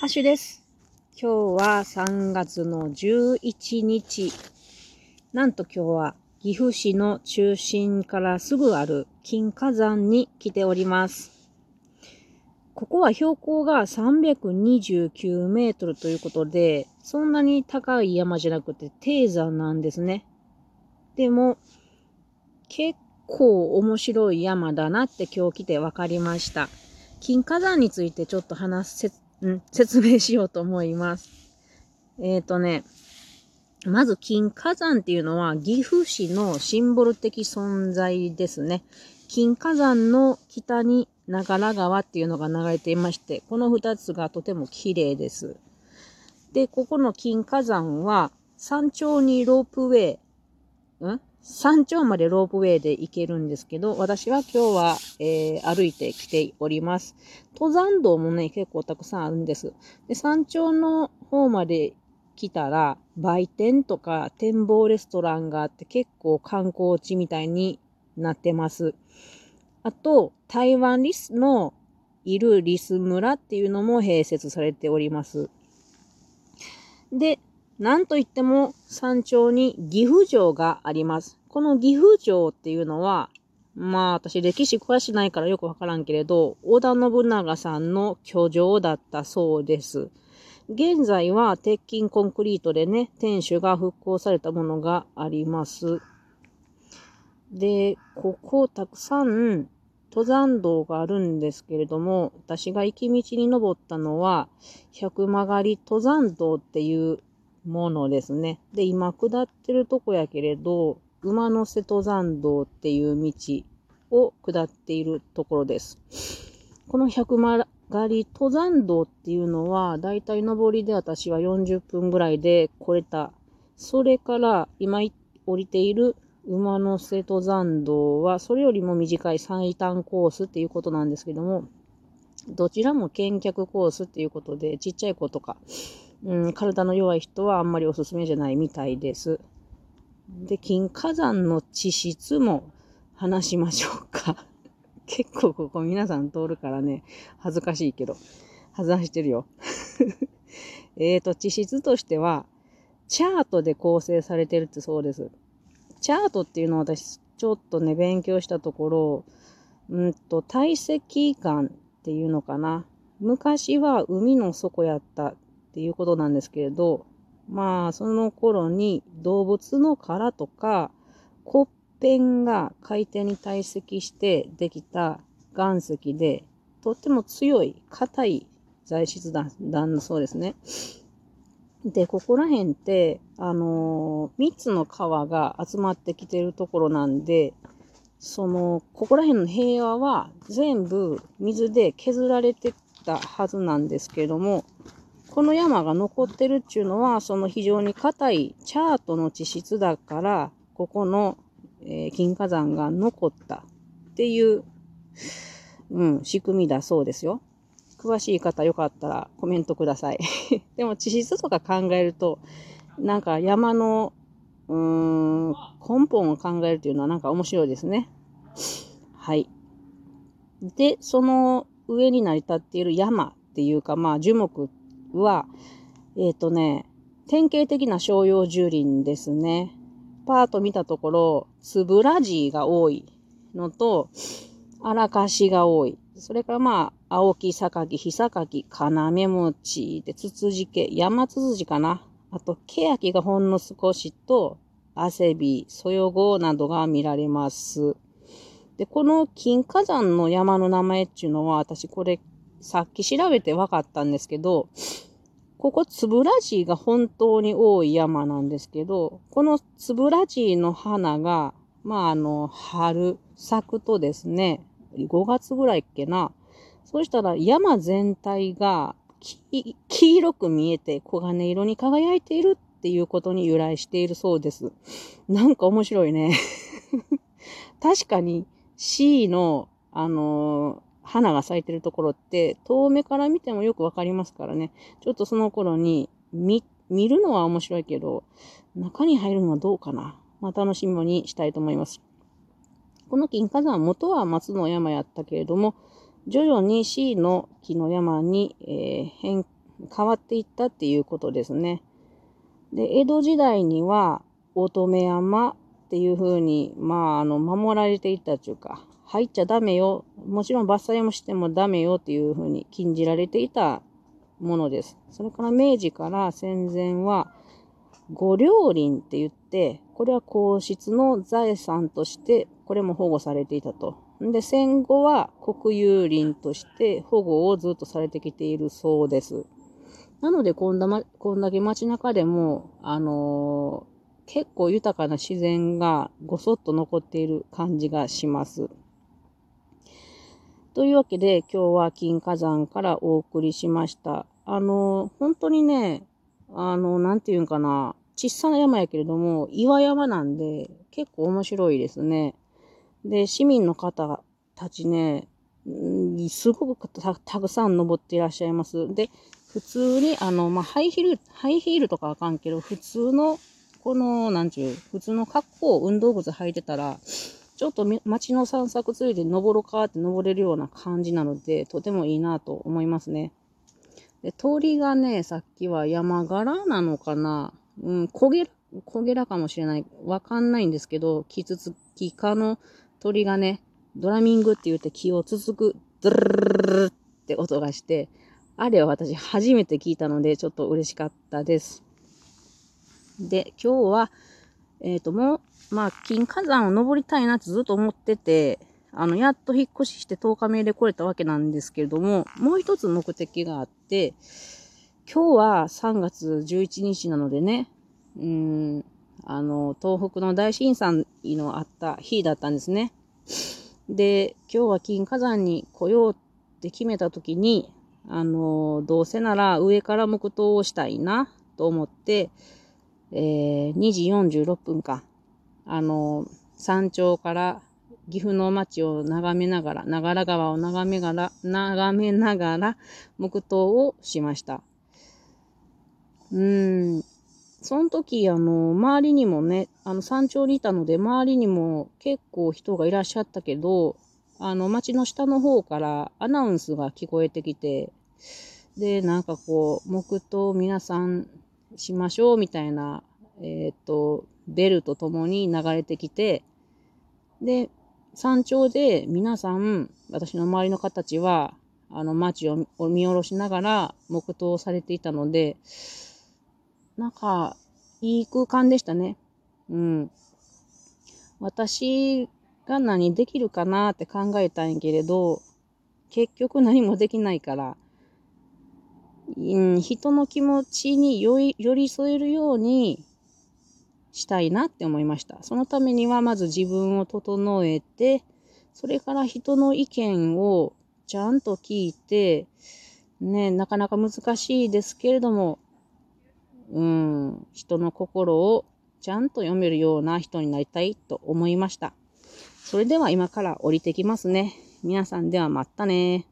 ハッシュです。今日は3月の11日。なんと今日は岐阜市の中心からすぐある金華山に来ております。ここは標高が329メートルということで、そんなに高い山じゃなくて低山なんですね。でも、結構面白い山だなって今日来て分かりました。金華山についてちょっと話せ、うん説明しようと思います。えっ、ー、とね、まず金華山っていうのは岐阜市のシンボル的存在ですね。金華山の北に長良川っていうのが流れていまして、この二つがとても綺麗です。で、ここの金華山は山頂にロープウェイ、ん？山頂までロープウェイで行けるんですけど、私は今日は、えー、歩いてきております。登山道もね、結構たくさんあるんです。で、山頂の方まで来たら、売店とか展望レストランがあって結構観光地みたいになってます。あと、台湾リスのいるリス村っていうのも併設されております。で、なんといっても山頂に岐阜城があります。この岐阜城っていうのは、まあ私歴史詳しないからよくわからんけれど、織田信長さんの居城だったそうです。現在は鉄筋コンクリートでね、天守が復興されたものがあります。で、ここたくさん登山道があるんですけれども、私が行き道に登ったのは、百曲がり登山道っていうものですね。で、今下ってるとこやけれど、馬の瀬登山道っていう道を下っているところです。この百曲がり登山道っていうのは、だいたい上りで私は40分ぐらいで来れた。それから今降りている馬の瀬登山道は、それよりも短い最短コースっていうことなんですけども、どちらも見客コースっていうことで、ちっちゃい子とか、うん、体の弱い人はあんまりおすすめじゃないみたいです。で、金火山の地質も話しましょうか。結構ここ皆さん通るからね、恥ずかしいけど、外してるよ。えっと、地質としては、チャートで構成されてるってそうです。チャートっていうのは私、ちょっとね、勉強したところ、うんと、堆積岩っていうのかな。昔は海の底やったっていうことなんですけれど、まあ、その頃に動物の殻とか骨片が海底に堆積してできた岩石で、とっても強い、硬い材質だだそうですね。で、ここら辺って、あのー、3つの川が集まってきてるところなんで、その、ここら辺の平和は全部水で削られてたはずなんですけども、この山が残ってるっていうのは、その非常に硬いチャートの地質だから、ここの、えー、金火山が残ったっていう、うん、仕組みだそうですよ。詳しい方よかったらコメントください。でも地質とか考えると、なんか山の、うーん、根本を考えるというのはなんか面白いですね。はい。で、その上に成り立っている山っていうか、まあ樹木っは、えっ、ー、とね、典型的な商用樹林ですね。パート見たところ、つぶらじが多いのと、荒かしが多い。それからまあ、青木、榊、ひさかき、金目餅で、つつじけ、山つつじかな。あと、けやきがほんの少しと、汗び、そよごなどが見られます。で、この金火山の山の名前っていうのは、私これ、さっき調べて分かったんですけど、ここ、つぶらじが本当に多い山なんですけど、このつぶらじの花が、まあ、あの、春、咲くとですね、5月ぐらいっけな。そうしたら山全体が黄色く見えて黄金色に輝いているっていうことに由来しているそうです。なんか面白いね。確かに C の、あのー、花が咲いてるところって遠目から見てもよくわかりますからね。ちょっとその頃に見、見るのは面白いけど、中に入るのはどうかな。まあ楽しみにしたいと思います。この金火山元は松の山やったけれども、徐々に C の木の山に、えー、変、変わっていったっていうことですね。で、江戸時代には乙女山っていうふうに、まあ、あの、守られていったというか、入っちゃダメよ。もちろん伐採もしてもダメよっていうふうに禁じられていたものです。それから明治から戦前は、御陵林って言って、これは皇室の財産として、これも保護されていたと。で、戦後は国有林として保護をずっとされてきているそうです。なので、こんだ、ま、こんだけ街中でも、あのー、結構豊かな自然がごそっと残っている感じがします。というわけで、今日は金火山からお送りしました。あの、本当にね、あの、なんていうんかな、小さな山やけれども、岩山なんで、結構面白いですね。で、市民の方たちね、すごくたくさん登っていらっしゃいます。で、普通に、あの、まあ、ハイヒール、ハイヒールとかあかんけど、普通の、この、なんちゅう、普通の格好、運動靴履いてたら、ちょっと街の散策ついで登ろうかって登れるような感じなので、とてもいいなと思いますね。で、鳥がね、さっきは山柄なのかなうん、焦げ、焦げらかもしれない。わかんないんですけど、キツツキ科の鳥がね、ドラミングって言って気をつつく、ドゥルルルって音がして、あれは私初めて聞いたので、ちょっと嬉しかったです。で、今日は、えっ、ー、と、もう、まあ、金火山を登りたいなってずっと思ってて、あの、やっと引っ越しして10日目で来れたわけなんですけれども、もう一つ目的があって、今日は3月11日なのでね、うん、あの、東北の大震災のあった日だったんですね。で、今日は金火山に来ようって決めた時に、あの、どうせなら上から黙祷をしたいなと思って、えー、2時46分か。あの、山頂から岐阜の町を眺めながら、長良川を眺めながら、眺めながら、黙祷をしました。うーん。その時、あの、周りにもね、あの、山頂にいたので、周りにも結構人がいらっしゃったけど、あの、町の下の方からアナウンスが聞こえてきて、で、なんかこう、黙祷皆さんしましょうみたいな、えっ、と、ベルとともに流れてきて、で、山頂で皆さん、私の周りの方たちは、あの、街を見下ろしながら黙祷されていたので、なんか、いい空間でしたね。うん。私が何できるかなって考えたんやけれど、結局何もできないから、うん、人の気持ちに寄り添えるようにしたいなって思いました。そのためにはまず自分を整えて、それから人の意見をちゃんと聞いて、ね、なかなか難しいですけれども、うん、人の心をちゃんと読めるような人になりたいと思いました。それでは今から降りてきますね。皆さんではまたね